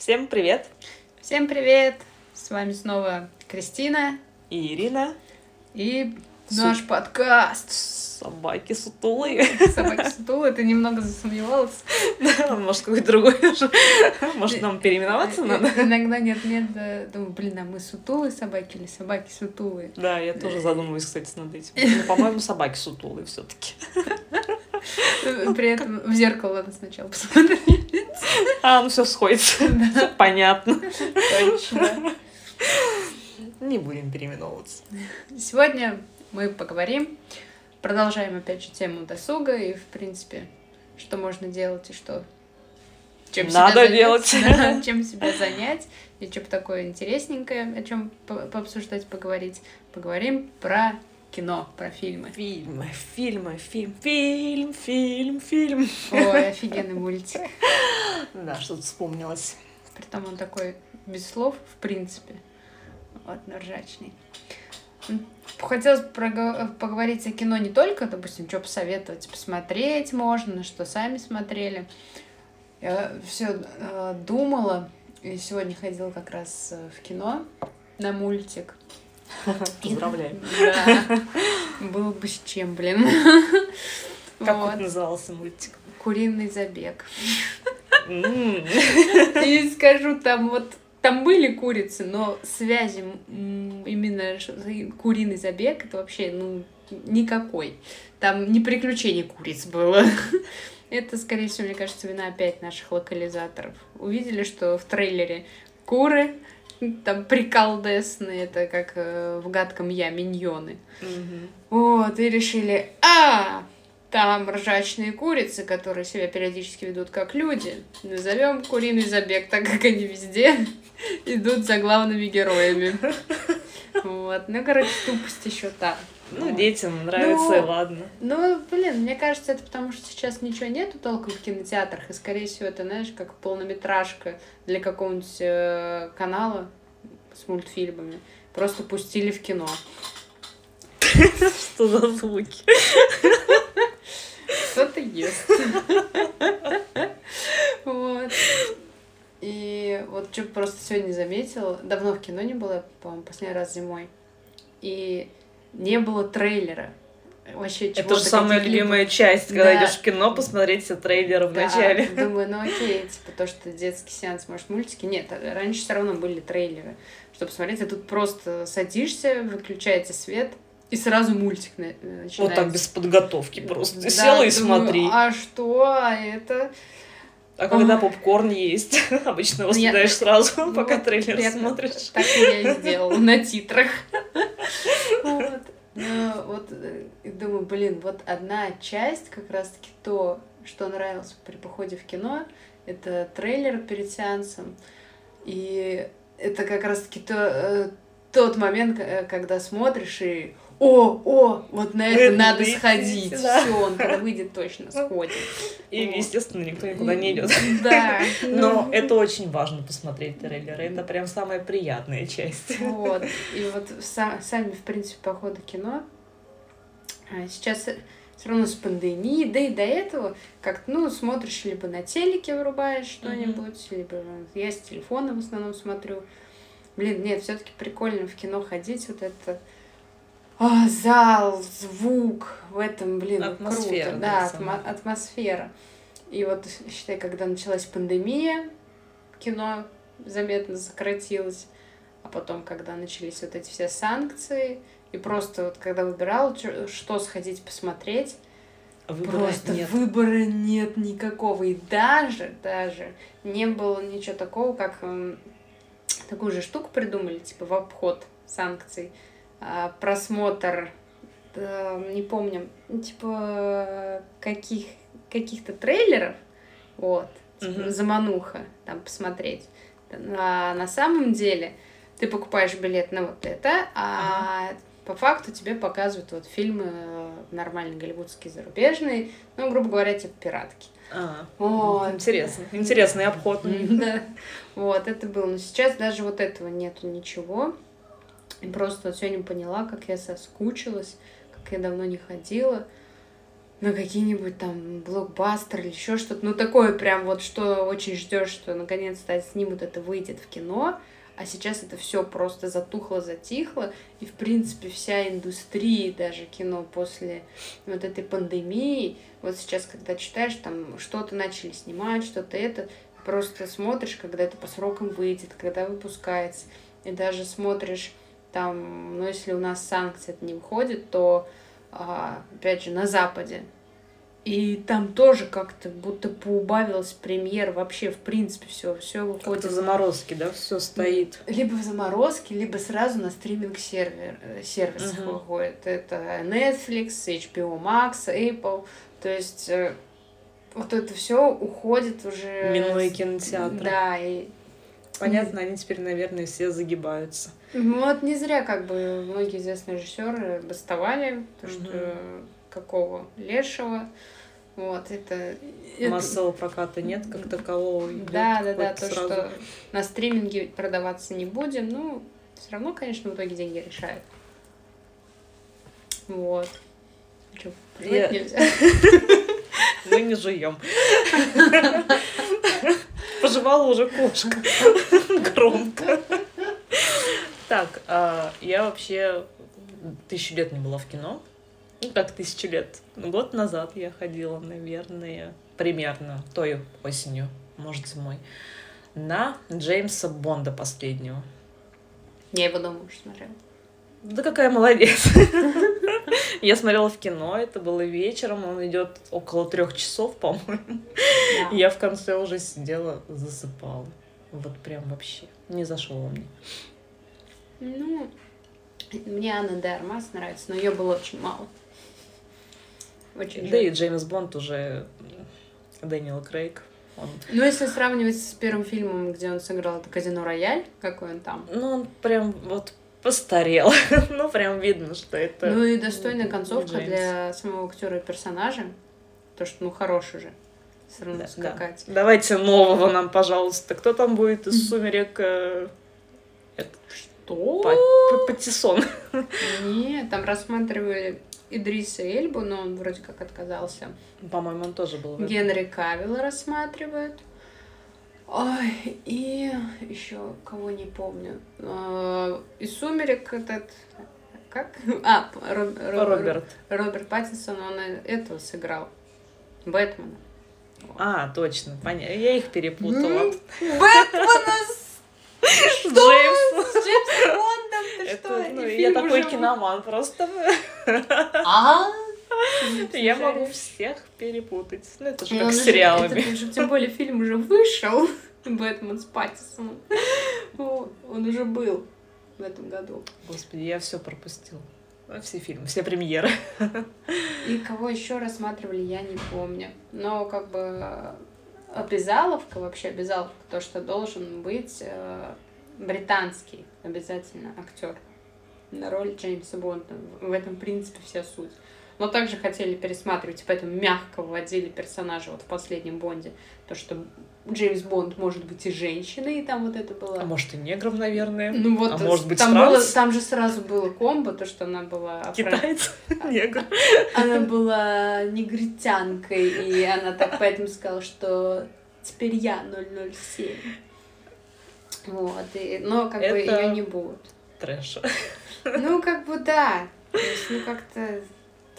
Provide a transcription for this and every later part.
Всем привет! Всем привет! С вами снова Кристина И Ирина. и Су- наш подкаст. Собаки сутулые. Собаки Сутулы, ты немного засомневалась. Может, какой-то другой уже. Может, нам переименоваться надо? Э, Иногда нет-нет, да, думаю, блин, а мы сутулые собаки или собаки сутулые? Да, я тоже задумываюсь, кстати, над этим. Ну, по-моему, собаки сутулые все таки При этом в зеркало надо сначала посмотреть. А, ну все сходится. Понятно. Точно. Не будем переименовываться. Сегодня мы поговорим, продолжаем опять же тему досуга и, в принципе, что можно делать и что... Чем себя Надо занять, делать. да, чем себя занять, и что такое интересненькое, о чем пообсуждать, поговорить. Поговорим про кино, про фильмы. Фильмы, фильмы, фильм, фильм, фильм, фильм. Ой, офигенный мультик. Да, что-то вспомнилось. Притом он такой без слов, в принципе. Вот, но ржачный. Хотелось прого- поговорить о кино не только, допустим, что посоветовать, посмотреть можно, на что сами смотрели. Я все думала, и сегодня ходила как раз э, в кино на мультик. Поздравляю. Да. Было бы с чем, блин. Как Вот. назывался мультик? Куриный забег. И скажу, там вот там были курицы, но связи именно куриный забег это вообще ну никакой. Там не приключений куриц было. Это, скорее всего, мне кажется, вина опять наших локализаторов. Увидели, что в трейлере куры, там приколдесные, это как э, в гадком я миньоны. Мгм. Вот, и решили, а, там ржачные курицы, которые себя периодически ведут как люди. Назовем куриный забег, так как они везде идут за главными героями. Вот, ну, короче, тупость еще та. Ну, Вот. детям нравится, и Ну, ладно. Ну, блин, мне кажется, это потому что сейчас ничего нету толком в кинотеатрах, и, скорее всего, это, знаешь, как полнометражка для какого-нибудь э, канала с мультфильмами. Просто пустили в кино. Что за звуки? Кто-то ест. Вот. И вот что просто сегодня заметила, давно в кино не было, по-моему, последний раз зимой, и не было трейлера. Вообще, Это же самая любимая часть, когда Да. идешь в кино, посмотреть все трейлеры в Да, начале. Думаю, ну окей, типа то, что детский сеанс, может, мультики. Нет, а раньше все равно были трейлеры, чтобы смотреть, а тут просто садишься, выключаете свет, и сразу мультик на- начинается. Вот так без подготовки просто. Да, Села и думаю, смотри. А что, а это? А когда Ой. попкорн есть, обычно его я- съедаешь сразу, Ну, пока трейлер я смотришь. Так я и сделала на титрах. Вот. Ну, вот э, думаю, блин, вот одна часть, как раз-таки то, что нравилось при походе в кино, это трейлер перед сеансом. И это как раз-таки то, э, тот момент, э, когда смотришь и о, о, вот на это Это надо идти, сходить. да. Все, он когда выйдет, точно сходит. И, Вот. естественно, никто никуда не идет. Да. Но ну, это очень важно посмотреть трейлеры. Это прям самая приятная часть. Вот. И вот са- сами, в принципе, походы кино. а, Сейчас все равно с пандемией, да и до этого как-то, ну, смотришь, либо на телеке вырубаешь что-нибудь, либо я с телефона в основном смотрю. Блин, нет, все-таки прикольно в кино ходить, вот это а, зал, звук, в этом, блин, Атмосфера, круто. да, атмо- атмосфера. И вот, считай, когда началась пандемия, кино заметно сократилось. А потом, когда начались вот эти все санкции, и просто вот когда выбирал, что сходить посмотреть, Выбора просто нет. выбора нет никакого. И даже, даже не было ничего такого, как такую же штуку придумали, типа в обход санкций. А, просмотр, не помню, ну, типа каких, каких-то трейлеров, вот, типа Мгм. замануха, там посмотреть. А на самом деле ты покупаешь билет на вот это, а по факту тебе показывают вот фильмы э, нормальные голливудские, зарубежные, ну, грубо говоря, типа пиратки. А, Вот. Интересно. Интересный обход. Да. Вот, это было. Но сейчас даже вот этого нету ничего. И просто вот сегодня поняла, как я соскучилась, как я давно не ходила. на какие-нибудь там блокбастеры или еще что-то. Ну, такое прям вот, что очень ждешь, что наконец-то снимут это, выйдет в кино. А сейчас это все просто затухло, затихло. И, в принципе, вся индустрия, даже кино после вот этой пандемии, вот сейчас, когда читаешь, там что-то начали снимать, что-то это, просто смотришь, когда это по срокам выйдет, когда выпускается. И даже смотришь там, ну, если у нас санкции это не выходит, то, а, опять же, на Западе и там тоже как-то будто поубавилась премьер вообще, в принципе, все, все выходит. в заморозке, да, все стоит. Либо в заморозке, либо сразу на стриминг сервер, э, сервисах угу. выходит. Это Netflix, HBO Max, Apple. То есть э, вот это все уходит уже. Минуя кинотеатры. Да, и Понятно, они теперь, наверное, все загибаются. Вот не зря, как бы, многие известные режиссеры бастовали, то, что какого лешего. Вот, это... Массового проката нет как такового. Да, да, да, то, сразу. что на стриминге продаваться не будем, ну, все равно, конечно, в итоге деньги решают. Вот. Что, Я... Мы не жуем. Пожевала уже кошка. Громко. Так, а, я вообще тысячу лет не была в кино ну, как тысячу лет, год назад я ходила, наверное, примерно той осенью, может, зимой, на Джеймса Бонда последнего. Я его дома уже смотрела. Да какая молодец. Я смотрела в кино, это было вечером, он идет около трех часов, по-моему. Я в конце уже сидела, засыпала. Вот прям вообще не зашел мне. Ну, мне Анна де нравится, но ее было очень мало. Очень да жаль. и Джеймс Бонд уже Дэниел Крейг. Он... Ну, если сравнивать с первым фильмом, где он сыграл это «Казино Рояль», какой он там? Ну, он прям вот постарел. ну, прям видно, что это... Ну и достойная концовка Джеймс. для самого актера и персонажа. То, что, ну, хороший же. Все равно да, скакать. Да. Давайте нового нам, пожалуйста. Кто там будет из «Сумерек»? Э, что? Патиссон. Нет, там рассматривали Идриса Эльбу, но он вроде как отказался. По-моему, он тоже был. Генри Кавилла рассматривают. Ой, и еще кого не помню. А, из «Сумерек» этот... Как? А, Роб, Роб, Роберт. Роберт Паттинсон, он этого сыграл. Бэтмена. А, точно, понятно. Я их перепутала. Бэтмена с Джеймсом. С Джеймсом Бондом, ты Это, что? Ну, я такой киноман просто. А? Я могу всех перепутать. Ну, это же как с сериалами. Тем более фильм уже вышел. Бэтмен с Паттисоном. Он уже был в этом году. Господи, я все пропустил. Все фильмы, все премьеры. И кого еще рассматривали, я не помню. Но как бы обязаловка, вообще обязаловка, то, что должен быть э, британский обязательно актер на роль Джеймса Бонда. В этом, в принципе, вся суть. Но также хотели пересматривать, поэтому мягко вводили персонажа вот в последнем Бонде. То, что Джеймс Бонд может быть и женщиной, и там вот это было. А может и негром, наверное. Ну вот, а может быть там, было, там же сразу было комбо, то, что она была... Китаец, негр. Она была негритянкой, и она так поэтому сказала, что теперь я 007. Вот, и, но как это... бы ее не будут. Трэш. Ну, как бы да. То есть, ну, как-то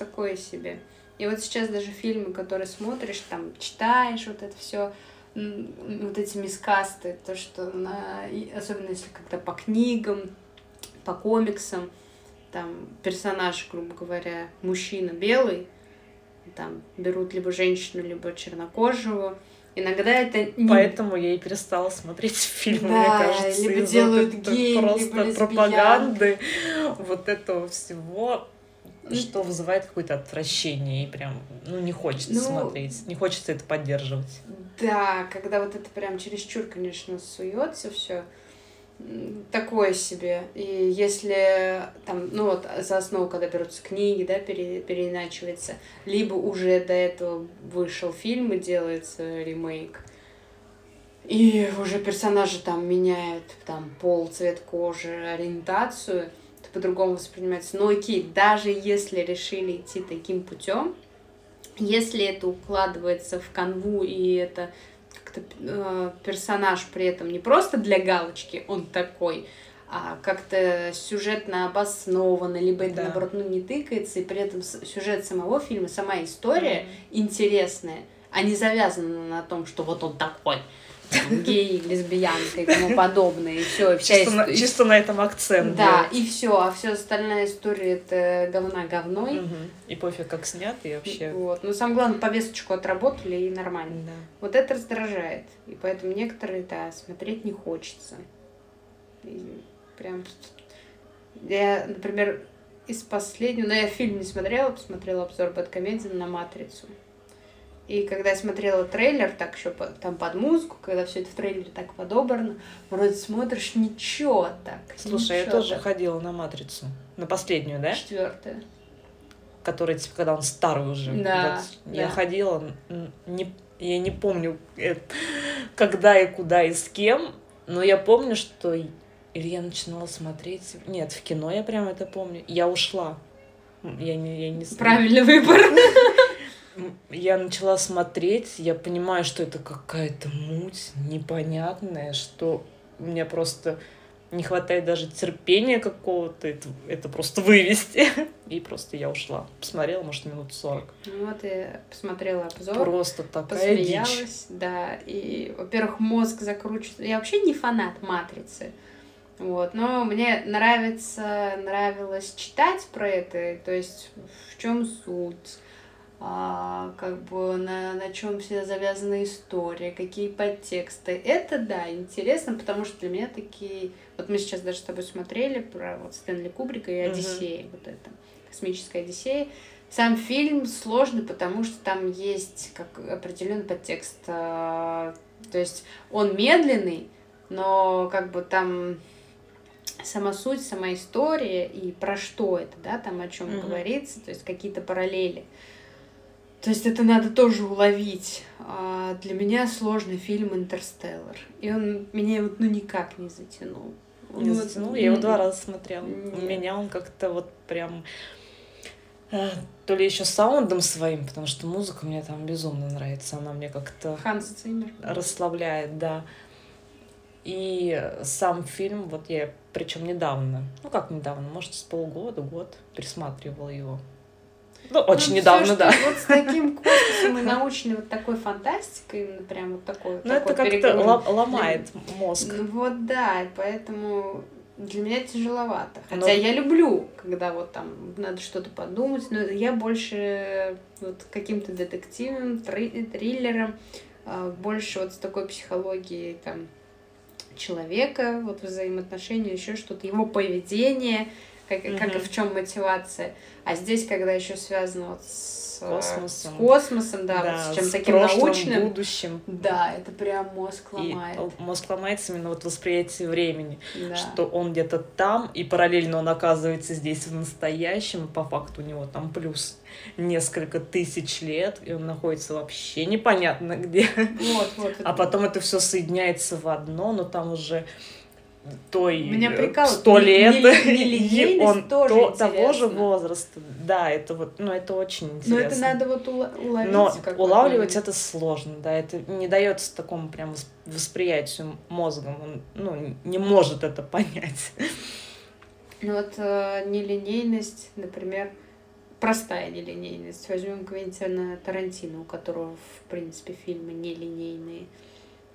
такое себе. И вот сейчас даже фильмы, которые смотришь, там, читаешь вот это все, вот эти мискасты, то, что на... Особенно если как-то по книгам, по комиксам, там, персонаж, грубо говоря, мужчина белый, там, берут либо женщину, либо чернокожего, Иногда это не... Поэтому я и перестала смотреть фильмы, да, мне кажется. либо делают гей, просто либо пропаганды вот этого всего что вызывает какое-то отвращение и прям, ну, не хочется ну, смотреть, не хочется это поддерживать. Да, когда вот это прям чересчур, конечно, суется все такое себе. И если там, ну вот за основу, когда берутся книги, да, пере, переиначивается, либо уже до этого вышел фильм и делается ремейк, и уже персонажи там меняют там пол, цвет кожи, ориентацию, по-другому воспринимается. Но окей, даже если решили идти таким путем, если это укладывается в канву и это как-то э, персонаж при этом не просто для галочки, он такой, а как-то сюжетно обоснованно, либо это, Да. наоборот, ну, не тыкается, и при этом сюжет самого фильма, сама история интересная, а не завязана на том, что вот он такой, гей, лесбиянка и тому подобное, и все, Чисто, на, ист- чисто на этом акцент. Да, делать. и все, а все остальная история это говна говной. Мгм. И пофиг, как снят, и вообще. Вот. Но самое главное, повесточку отработали и нормально. Да. Вот это раздражает. И поэтому некоторые, да, смотреть не хочется. И прям... Я, например, из последнего... Но я фильм не смотрела, посмотрела обзор Бэткомедиан на «Матрицу». И когда я смотрела трейлер, так еще по- там под музыку, когда все это в трейлере так подобрано, вроде смотришь, ничего так. Слушай, я ничего тоже так. ходила на матрицу. На последнюю, да? Четвертое. Который, типа, когда он старый уже. Да, Вот Я да. ходила, н- не, я не помню, э, когда и куда и с кем, но я помню, что или я начинала смотреть. Нет, в кино я прям это помню. Я ушла. Я не, я не. Правильный выбор. Я начала смотреть, я понимаю, что это какая-то муть непонятная, что у меня просто не хватает даже терпения какого-то это, это просто вывести. И просто я ушла. Посмотрела, может, минут 40. Ну вот я посмотрела обзор. Просто такая дичь. да. И, во-первых, мозг закручивается. Я вообще не фанат матрицы. Вот, но мне нравится, нравилось читать про это, то есть в чем суть, а, как бы на, на чем вся завязана история, какие подтексты. Это да, интересно, потому что для меня такие. Вот мы сейчас даже с тобой смотрели про вот Стэнли Кубрика и. Одиссея, вот это космическая Одиссея. Сам фильм сложный, потому что там есть как определенный подтекст. а, То есть он медленный, но как бы там сама суть, сама история и про что это, да, там о чем Мгм. говорится, то есть какие-то параллели. То есть это надо тоже уловить. А для меня сложный фильм «Интерстеллар». И он меня вот ну никак не затянул. Не Ну, вот, затянула, я его два раза смотрела. У Нет. меня он как-то вот прям э, то ли еще саундом своим, потому что музыка мне там безумно нравится, она мне как-то Ханс Циммер. расслабляет, да. И сам фильм, вот я, причем недавно, ну как недавно, может, с полгода, год, пересматривала его. Ну, очень Ну, недавно, да. Вот с таким космосом и научной вот такой фантастикой, именно прям вот такой. Но это как-то ломает мозг. Ну вот да, поэтому для меня тяжеловато. Хотя Но- я люблю, когда вот там надо что-то подумать, но я больше вот каким-то детективом, три- триллером, а, больше вот с такой психологией там человека, вот взаимоотношения, еще что-то, его поведение, как, как и в чем мотивация. А здесь, когда еще связано вот с э, Космосом. с, космосом, да, вот с чем с таким прошлым, научным, будущим. да, это прям мозг И ломает. л- мозг ломается именно вот восприятие времени. да. что он где-то там, и параллельно он оказывается здесь в настоящем, и по факту у него там плюс несколько тысяч лет, и он находится вообще непонятно где. Вот, вот. А потом это все соединяется в одно, но там уже той Меня э, сто лет, и он тоже то- того же возраста. Да, это вот, ну это очень интересно. Но это надо вот уловить. Но улавливать это сложно, да, это не дается такому прям вос- восприятию мозгом, он ну, не может это понять. Ну вот э, нелинейность, например, простая нелинейность. Возьмем Квентина Тарантино, у которого, в принципе, фильмы нелинейные.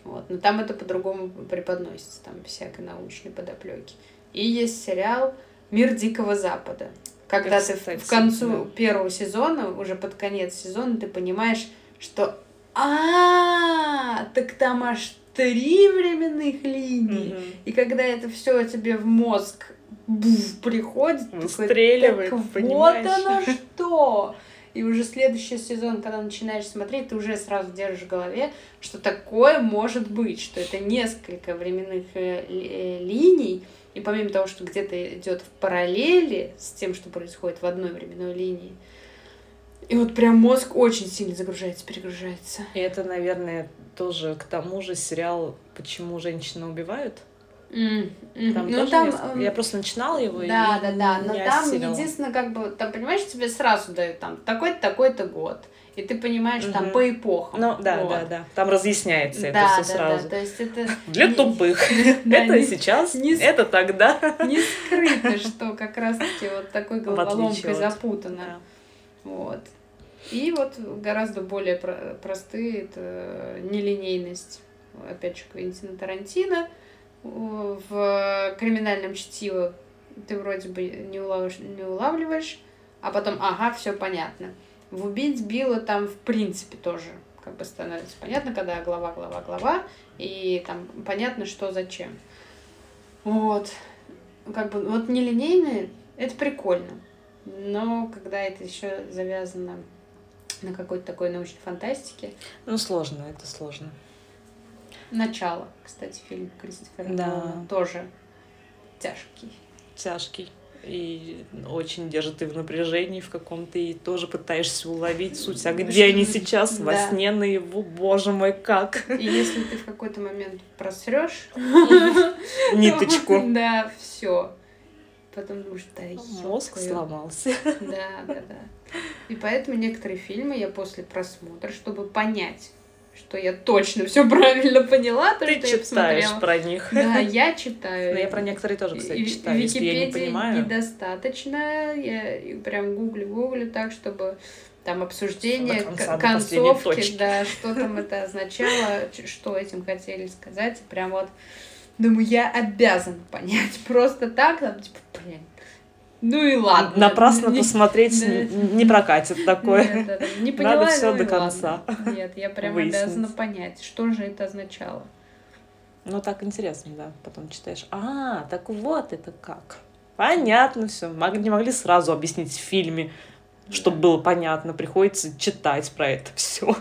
Вот. Но там это по-другому преподносится, там всякой научной подоплеки. И есть сериал «Мир Дикого Запада». Когда ты в- Кстати, концу да. первого сезона, уже под конец сезона, ты понимаешь, что а, так там аж три временных линии. Мгм. И когда это все тебе в мозг буф, приходит, так вот оно что! И уже следующий сезон, когда начинаешь смотреть, ты уже сразу держишь в голове, что такое может быть, что это несколько временных э, э, линий, и помимо того, что где-то идет в параллели с тем, что происходит в одной временной линии, и вот прям мозг очень сильно загружается, перегружается. И это, наверное, тоже к тому же сериал «Почему женщины убивают». М, м. Там ну тоже там... эм, Я просто начинала его и Да, да, да. Но там осилила. единственное, как бы, там, понимаешь, тебе сразу дают там такой-то, такой-то год. И ты понимаешь, там Мгм. по эпохам. Ну, да, Вот. да, да. Там разъясняется Да, это да, все да. сразу. То есть это Для тупых. Да, Это сейчас, это тогда. не скрыто, что как раз-таки вот такой головоломкой запутано. Да. Вот. И вот гораздо более про- простые это нелинейность, опять же, Квентина Тарантино. В криминальном чтиво ты вроде бы не, улавишь, не улавливаешь, а потом, ага, все понятно. В убить Билла там, в принципе, тоже как бы становится понятно, когда глава, глава, глава, и там понятно, что зачем. Вот. Как бы, вот нелинейные, это прикольно. Но когда это еще завязано на какой-то такой научной фантастике. Ну, сложно, это сложно. Начало, кстати, фильм Кристофера Да. Нолана тоже тяжкий. Тяжкий. И очень держит и в напряжении в каком-то, и тоже пытаешься уловить суть. А где они сейчас? Во Да. сне наяву? Боже мой, как? И если ты в какой-то момент просрешь Ниточку. Да, все. Потом думаешь, да, Мозг ёб твою. сломался. Да, да, да. И поэтому некоторые фильмы я после просмотра, чтобы понять, что я точно все правильно поняла, то, Ты что я читаешь посмотрела. про них. Да, я читаю. Но я про некоторые тоже, кстати, читаю, если я не понимаю. недостаточно. Я прям гуглю-гуглю так, чтобы там обсуждение, конца, концовки, да, что там это означало, что этим хотели сказать. Прям вот думаю, я обязан понять. Просто так, там, типа, блин, ну и ладно. Напрасно Не- посмотреть да. не, не прокатит такое. Нет, да, да, не поняла, Надо всё ну до и ладно. конца Нет, я прям выяснить. обязана понять, что же это означало. Ну, так интересно, да. Потом читаешь, а, так вот это как. Понятно все. Не могли сразу объяснить в фильме, чтобы Да. было понятно. Приходится читать про это все.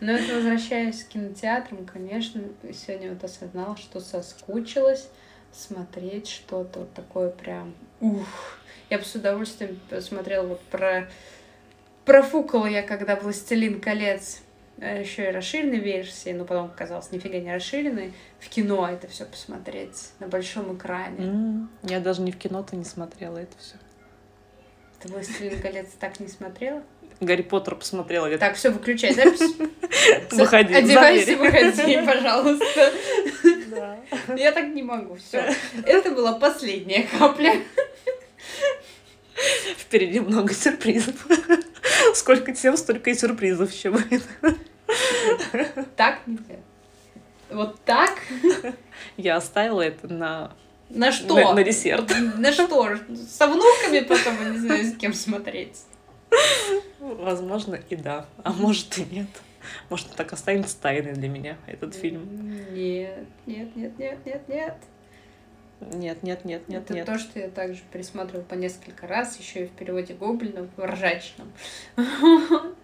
Но это возвращаясь к кинотеатрам, конечно, сегодня вот осознала, что соскучилась смотреть что-то вот такое прям ух. Я бы с удовольствием посмотрела вот про... Профукала я, когда «Властелин колец» еще и расширенной версии, но потом оказалось нифига не расширенной, в кино это все посмотреть на большом экране. Я даже не в кино-то не смотрела это все. Ты «Властелин колец» так не смотрела? Гарри Поттер посмотрела. Я Так, все, выключай запись. Выходи, Одевайся, выходи, пожалуйста. Да. Я так не могу, все. Это была последняя капля. Впереди много сюрпризов. Сколько тем, столько и сюрпризов еще будет. Так нельзя. Вот так? Я оставила это на, На что? на, на десерт. На что? Со внуками потом, не знаю, с кем смотреть. Возможно, и да. А может и нет. Может, так останется тайной для меня этот фильм. Нет, нет, нет, нет, нет, нет. Нет, нет, нет, нет, Это нет. то, что я также пересматривала по несколько раз, еще и в переводе Гоблина, в ржачном.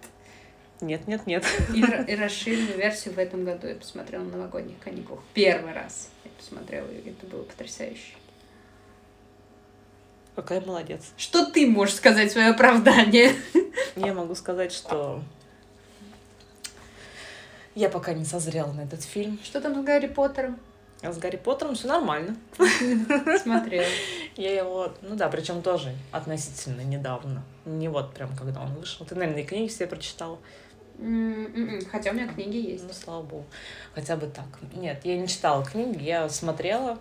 Нет, нет, нет. И, и расширенную версию в этом году я посмотрела на новогодних каникулах. Первый раз я посмотрела, и это было потрясающе. Какая молодец. Что ты можешь сказать в свое оправдание? Я могу сказать, что я пока не созрела на этот фильм. Что там с Гарри Поттером? А с Гарри Поттером все нормально. Смотрела. Я его, ну да, причем тоже относительно недавно. Не вот прям когда он вышел. Ты, наверное, и книги все прочитала. М-м-м. Хотя у меня книги есть. Ну, слава богу. Хотя бы так. Нет, я не читала книги, я смотрела,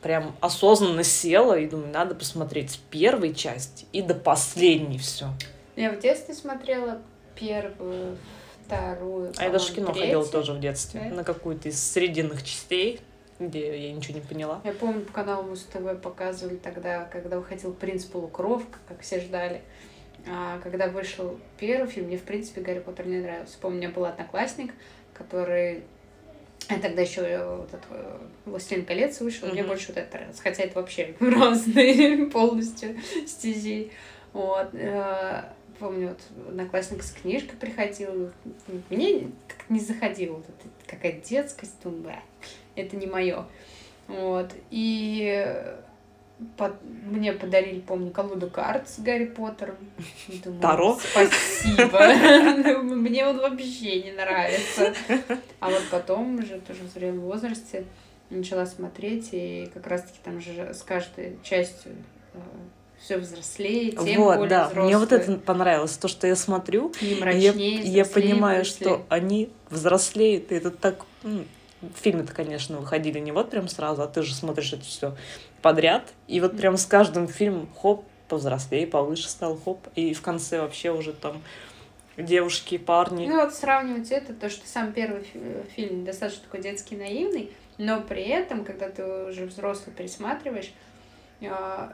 прям осознанно села и думаю, надо посмотреть с первой части и до последней все. Я в детстве смотрела первую, вторую, А я даже в кино по-моему, ходила третью. тоже в детстве, Да? на какую-то из срединных частей, где я ничего не поняла. Я помню, по каналу Муз ТВ показывали тогда, когда выходил «Принц Полукровка», как все ждали. А когда вышел первый фильм, мне, в принципе, Гарри Поттер не нравился. Помню, у меня был одноклассник, который... А тогда еще вот этот э, «Властелин колец» вышел, мне Мгм. больше вот это нравится. Хотя это вообще разные полностью стези. Вот. э, Помню, вот одноклассник с книжкой приходил. Мне как не заходило. Вот это какая детскость. Думаю, «Бля, это не мое. Вот. И под- мне подарили, помню, колоду карт с Гарри Поттером. Думаю, Таро? Спасибо. Мне он вообще не нравится. А вот потом, уже тоже в зрелом возрасте, начала смотреть, и как раз-таки там же с каждой частью все взрослее, тем вот, более да. взрослые. Мне вот это понравилось, то, что я смотрю, я, мрачнее, я взрослее понимаю, мысли. что они взрослеют, и это так... Фильмы-то, конечно, выходили не вот прям сразу, а ты же смотришь это все подряд, и вот прям с каждым фильмом хоп, повзрослее, повыше стал, хоп, и в конце вообще уже там девушки, парни. Ну вот сравнивать это, то, что сам первый фи- фильм достаточно такой детский, наивный, но при этом, когда ты уже взрослый пересматриваешь, а,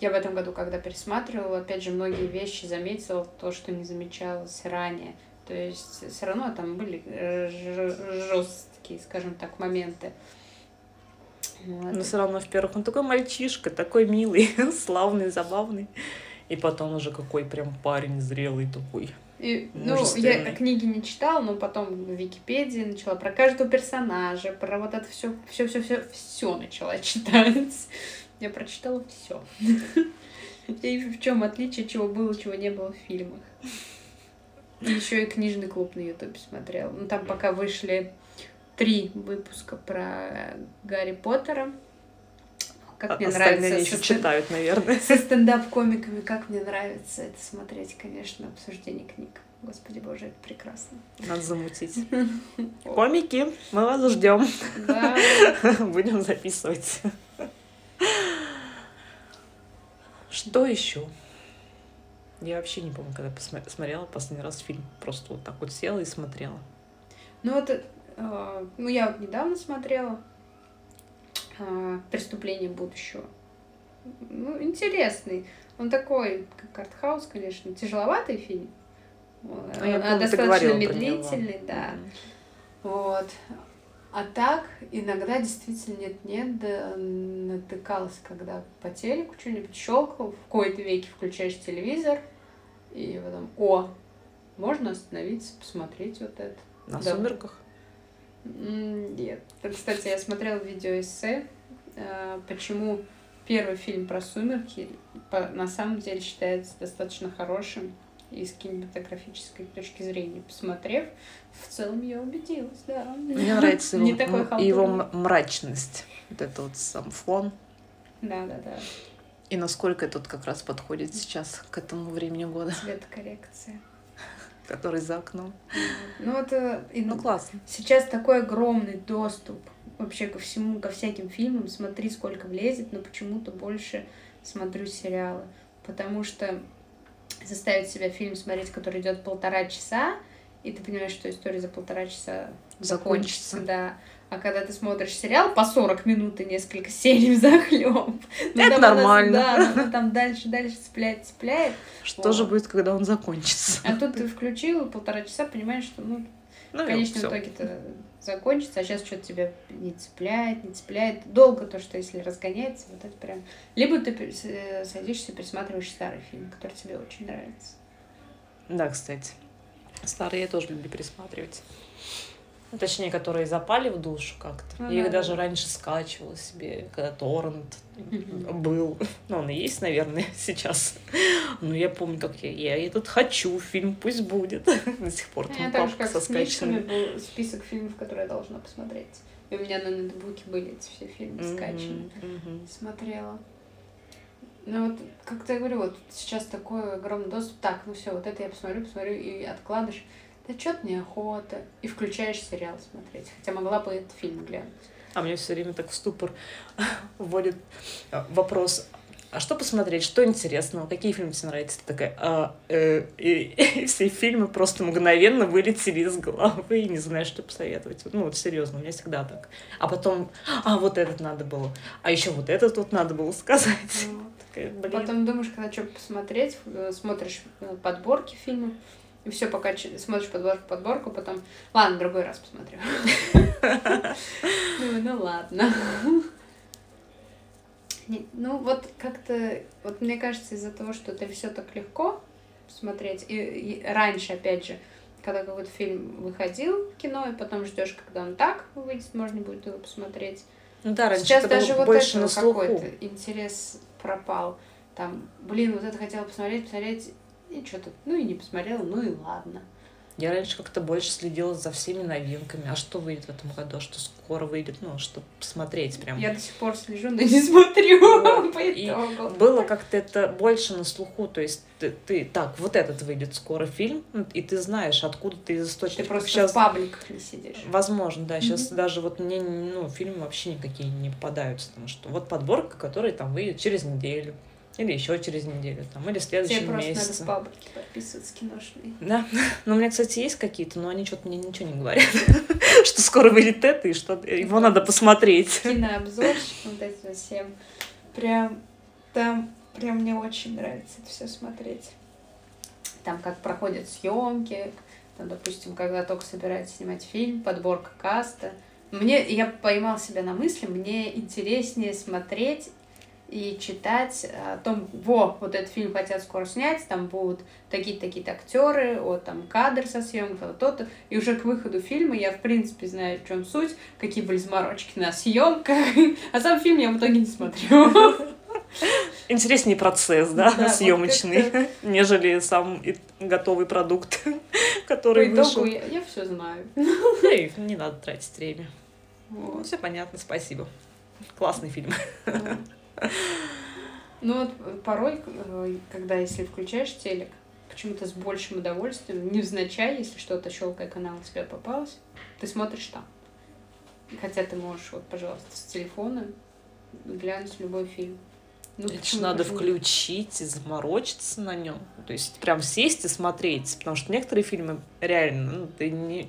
я в этом году, когда пересматривала, опять же, многие вещи заметила, то, что не замечалось ранее. То есть все равно там были жесткие, скажем так, моменты. Вот. Но все равно, во-первых, он такой мальчишка, такой милый, славный, забавный. И потом уже какой прям парень зрелый такой. И, ну, я книги не читала, но потом в Википедии начала про каждого персонажа, про вот это все, все, все, все, все начала читать. Я прочитала все. И в чем отличие, чего было, чего не было в фильмах. Еще и книжный клуб на Ютубе смотрела. Ну, там пока вышли три выпуска про Гарри Поттера. Как А- мне нравится еще со читают, наверное. со стендап-комиками, как мне нравится это смотреть, конечно, обсуждение книг. Господи боже, это прекрасно. Надо замутить. Комики, мы вас ждем. Да, Будем записывать. Что еще? Я вообще не помню, когда посма- смотрела последний раз фильм. Просто вот так вот села и смотрела. ну вот, э, ну я вот недавно смотрела э, «Преступление будущего». Ну, интересный. Он такой, как артхаус, конечно, тяжеловатый фильм. Вот. Ну, я Он помню, достаточно медлительный, да. Мгм. Вот. А так, иногда действительно нет-нет, да натыкалась, когда по телеку что-нибудь щелкал, в кои-то веки включаешь телевизор, и потом, о, можно остановиться, посмотреть вот это. На Да. сумерках. Нет. Кстати, я смотрела видеоэссе, э, почему первый фильм про сумерки на самом деле считается достаточно хорошим и с кинематографической точки зрения. Посмотрев, в целом я убедилась, да. Мне нравится его, Не его мрачность. Вот это вот сам фон. Да, да, да. И насколько этот как раз подходит сейчас к этому времени года, Цветокоррекция. который за окном. Ну вот э, и Ну, классно. сейчас такой огромный доступ вообще ко всему, ко всяким фильмам. Смотри, сколько влезет, но почему-то больше смотрю сериалы. Потому что заставить себя фильм смотреть, который идет полтора часа, и ты понимаешь, что история за полтора часа закончится, Закончится. да. А когда ты смотришь сериал по 40 минут и несколько серий захлеб, Это нормально. Да, но там дальше, дальше цепляет, цепляет. Что же Вот. будет, когда он закончится? А тут ты включил полтора часа, понимаешь, что ну Ну, в конечном итоге-то закончится, а сейчас что-то тебя не цепляет, не цепляет. Долго то, что если разгоняется, вот это прям... Либо ты э, садишься и пересматриваешь старый фильм, который тебе очень нравится. Да, кстати. Старые я тоже люблю пересматривать. Ну, Точнее, которые запали в душу как-то. Ну я их да, даже да. раньше скачивала себе, когда торрент был. Ну, он и есть, наверное, сейчас. Но я помню, как я, я этот хочу, фильм пусть будет. До сих пор Я там папка со скачанными. был список фильмов, которые я должна посмотреть. И у меня на ноутбуке были эти все фильмы скачаны. Смотрела. Ну вот, как я говорю, вот сейчас такой огромный доступ. Так, ну все, вот это я посмотрю, посмотрю и откладываешь. Да что-то неохота. И включаешь сериал смотреть. Хотя могла бы этот фильм глянуть. А мне все время так в ступор вводит а, вопрос, а что посмотреть, что интересного, какие фильмы тебе нравятся? Ты такая, а, э, и, и все фильмы просто мгновенно вылетели из головы и не знаешь, что посоветовать. Ну вот серьезно, у меня всегда так. А потом, а вот этот надо было, а еще вот этот вот надо было сказать. Вот. Такая. Потом думаешь, когда что посмотреть, э, смотришь э, подборки фильмов, и все, пока смотришь подборку, подборку, потом, ладно, другой раз посмотрю. Ну, ну ладно. Ну, вот как-то, вот мне кажется, из-за того, что это все так легко смотреть, и, раньше, опять же, когда какой-то фильм выходил в кино, и потом ждешь, когда он так выйдет, можно будет его посмотреть. Ну да, раньше Сейчас даже вот больше этого какой-то интерес пропал. Там, блин, вот это хотела посмотреть, посмотреть, и что-то, ну и не посмотрела, ну и ладно. Я раньше как-то больше следила за всеми новинками. А что выйдет в этом году? Что скоро выйдет? Ну, чтобы посмотреть прям. Я до сих пор слежу, но не смотрю Вот. по И итогу. было как-то это больше на слуху. То есть ты, ты- так, вот этот выйдет скоро фильм, и ты знаешь, откуда ты из Ты источников. просто Сейчас в пабликах не сидишь. Возможно, да. Сейчас Мгм. даже вот мне ну, фильмы вообще никакие не попадаются. Потому что вот подборка, которая там выйдет через неделю. Или еще через неделю, там, или в Тебе следующем просто месяце. надо в паблики подписываться киношные. Да. Но у меня, кстати, есть какие-то, но они что-то мне ничего не говорят. Что скоро выйдет это, и что его надо посмотреть. Кинообзорщик, вот эти вот всем. Прям, там, прям мне очень нравится это все смотреть. Там как проходят съемки, там, допустим, когда только собираются снимать фильм, подборка каста. Мне, я поймал себя на мысли, мне интереснее смотреть и читать о том, во, вот этот фильм хотят скоро снять, там будут такие-то такие актеры, вот там кадр со съемок, вот то-то. И уже к выходу фильма я, в принципе, знаю, в чем суть, какие были заморочки на съемках, а сам фильм я в итоге не смотрю. Интереснее процесс, Да, да, вот съемочный, нежели сам и- готовый продукт, По который итогу вышел. я, я все знаю. Эй, не надо тратить время. Вот. Все понятно, спасибо. Классный фильм. Ну вот порой, э, когда если включаешь телек, почему-то с большим удовольствием, невзначай, если что-то щелкая канал тебе попалось, ты смотришь там. Хотя ты можешь, вот, пожалуйста, с телефона глянуть любой фильм. Ну, Это ж почему надо почему? включить и заморочиться на нем. То есть прям сесть и смотреть. Потому что некоторые фильмы реально, ну, ты не,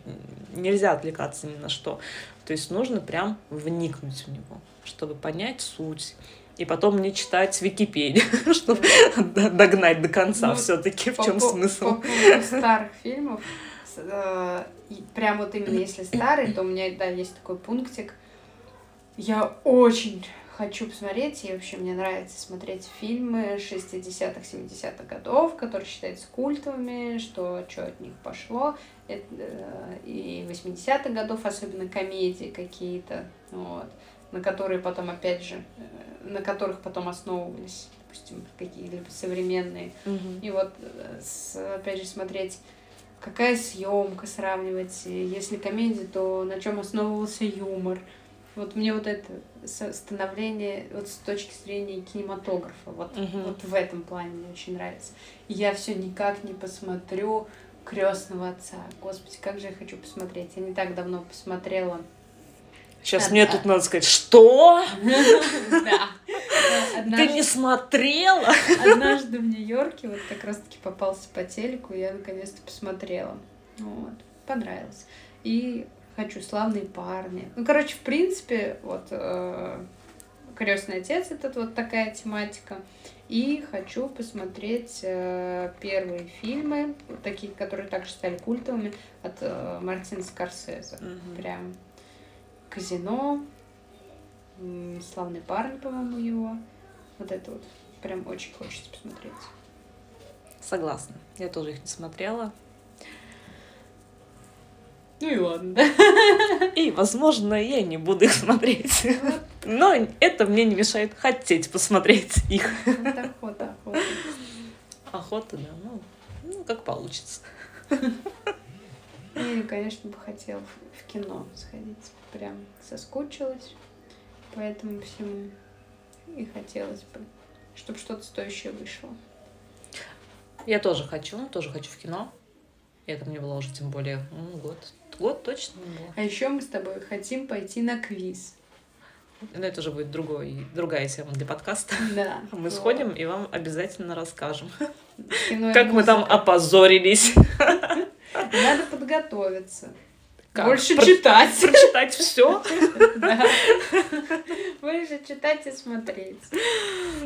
нельзя отвлекаться ни на что. То есть нужно прям вникнуть в него, чтобы понять суть. И потом не читать Википедию, чтобы догнать до конца Ну, все-таки, в чем по- смысл. По старых фильмов, э, прям вот именно если старый, то у меня, да, есть такой пунктик. Я очень хочу посмотреть, и вообще мне нравится смотреть фильмы 60-х, 70-х годов, которые считаются культовыми, что что от них пошло, э, и 80-х годов, особенно комедии какие-то, вот, на которые потом, опять же, э, на которых потом основывались, допустим, какие-либо современные Мгм. и вот, э, с- опять же, смотреть, какая съемка, сравнивать. Если комедия, то на чем основывался юмор. Вот мне вот это становление вот с точки зрения кинематографа, вот, Мгм. вот в этом плане мне очень нравится. Я все никак не посмотрю крестного отца. Господи, как же я хочу посмотреть. Я не так давно посмотрела. Сейчас А- мне а- тут надо сказать, что? Да. Ты не смотрела? Однажды в Нью-Йорке вот как раз-таки попался по телеку, я наконец-то посмотрела. Вот. Понравилось. И хочу славные парни. Ну, короче, в принципе, вот крестный отец этот вот такая тематика. И хочу посмотреть э, первые фильмы, такие, которые также стали культовыми, от э, Мартина Скорсезе. Мгм. Прям казино, славный парень, по-моему, его. Вот это вот прям очень хочется посмотреть. Согласна. Я тоже их не смотрела. Ну и ладно, да? И, возможно, я не буду их смотреть. Но это мне не мешает хотеть посмотреть их. Вот охота, охота. Охота, да, ну, ну как получится. И, конечно, бы хотел в- кино сходить. Прям соскучилась по этому всему. И хотелось бы, чтобы что-то стоящее вышло. Я тоже хочу, тоже хочу в кино. Это мне было уже тем более ну, год. Год точно не было. А еще мы с тобой хотим пойти на квиз. Но это уже будет другой, другая тема для подкаста. Да. Мы вот. сходим и вам обязательно расскажем, как мы там опозорились. Надо подготовиться. Как? Больше Про- читать. Прочитать все. Больше читать и смотреть.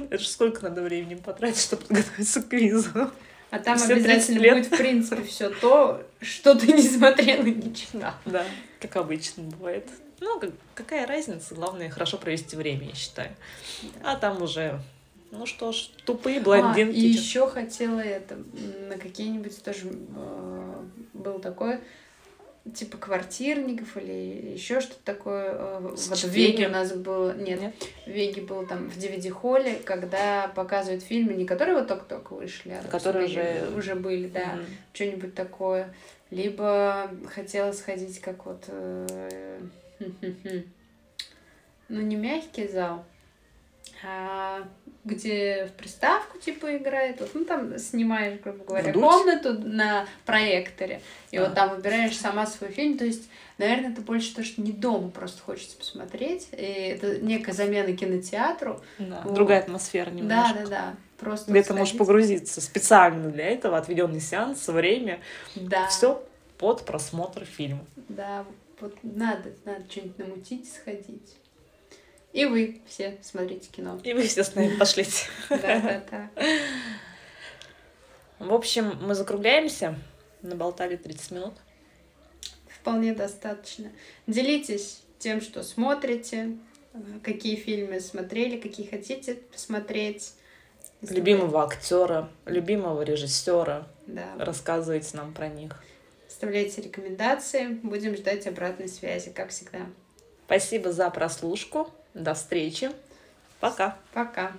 Это же сколько надо времени потратить, чтобы подготовиться к квизу. А там Все 30 обязательно лет. будет, в принципе, все то, что ты не смотрел и не читал. Да, как обычно бывает. Ну, как- какая разница? Главное, хорошо провести время, я считаю. А там уже, ну что ж, тупые блондинки. А, и еще хотела это на какие-нибудь тоже э, был такое типа квартирников или еще что-то такое. Э, С Вот в. Веге у нас было... Нет, Нет? в Веге был там в DVD-холле, когда показывают фильмы, не которые вот только-только вышли, а Которые уже- уже были, да. Мгм. Что-нибудь такое. Либо хотела сходить как вот... э. Ну, не мягкий зал, а где в приставку типа играет. Вот, ну, там снимаешь, грубо говоря, Вдуть? комнату на проекторе. И А. вот там выбираешь сама свой фильм. То есть, наверное, это больше то, что не дома просто хочется посмотреть. И это некая замена кинотеатру. Да, Вот. Другая атмосфера немножко. Да, да, да. Просто Где ты можешь погрузиться специально для этого, отведенный сеанс, время, Да. все под просмотр фильма. Да, вот надо, надо что-нибудь намутить, сходить. И вы все смотрите кино. И вы все с нами пошлите. Да, да, да. В общем, мы закругляемся. Наболтали 30 минут. Вполне достаточно. Делитесь тем, что смотрите, какие фильмы смотрели, какие хотите посмотреть. Любимого актера, любимого режиссера. Да. Рассказывайте нам про них. Оставляйте рекомендации. Будем ждать обратной связи, как всегда. Спасибо за прослушку. До встречи. Пока. Пока.